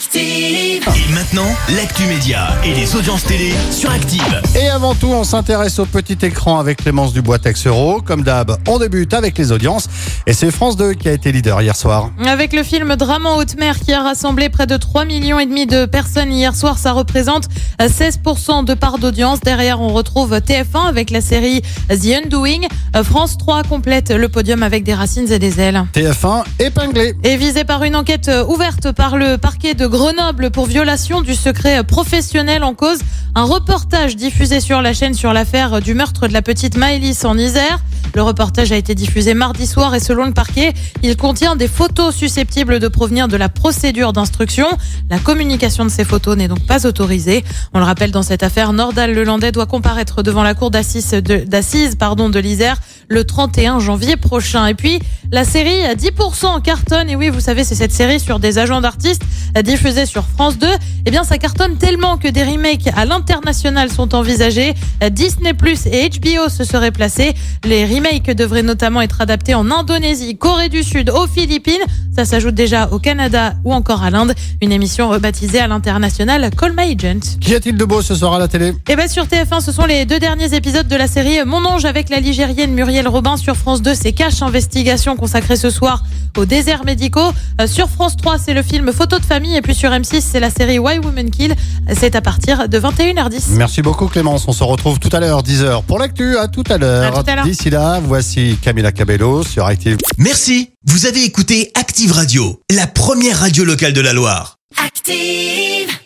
Active. Et maintenant, l'actu média et les audiences télé sur Active. Et avant tout, on s'intéresse au petit écran avec Clémence Dubois Texero. Comme d'hab, on débute avec les audiences. Et c'est France 2 qui a été leader hier soir. Avec le film Drame en haute mer qui a rassemblé près de 3 millions et demi de personnes hier soir, ça représente 16% de part d'audience. Derrière, on retrouve TF1 avec la série The Undoing. France 3 complète le podium avec des racines et des ailes. TF1 épinglé. Et visé par une enquête ouverte par le parquet de Grenoble pour violation du secret professionnel en cause, un reportage diffusé sur la chaîne sur l'affaire du meurtre de la petite Maëlys en Isère. Le reportage a été diffusé mardi soir et selon le parquet, il contient des photos susceptibles de provenir de la procédure d'instruction. La communication de ces photos n'est donc pas autorisée. On le rappelle, dans cette affaire, Nordal Lelandais doit comparaître devant la cour d'assises de, de l'Isère le 31 janvier prochain. Et puis, la série à 10% cartonne. Et oui, vous savez, c'est cette série sur des agents d'artistes diffusée sur France 2. Eh bien, ça cartonne tellement que des remakes à l'international sont envisagés. Disney Plus et HBO se seraient placés. Les remakes devraient notamment être adaptés en Indonésie, Corée du Sud, aux Philippines. Ça s'ajoute déjà au Canada ou encore à l'Inde. Une émission rebaptisée à l'international Call My Agent. Qu'y a-t-il de beau ce soir à la télé? Et bien sur TF1, ce sont les deux derniers épisodes de la série Mon ange avec la ligérienne Muriel Robin. Sur France 2, c'est Cache Investigation consacré ce soir aux déserts médicaux. Euh, sur France 3, c'est le film Photo de famille. Et puis sur M6, c'est la série Why Women Kill. C'est à partir de 21h10. Merci beaucoup Clémence. On se retrouve tout à l'heure, 10h. Pour l'actu, à tout à l'heure. À tout à l'heure. D'ici là, voici Camila Cabello sur Active. Merci, vous avez écouté Active Radio, la première radio locale de la Loire. Active.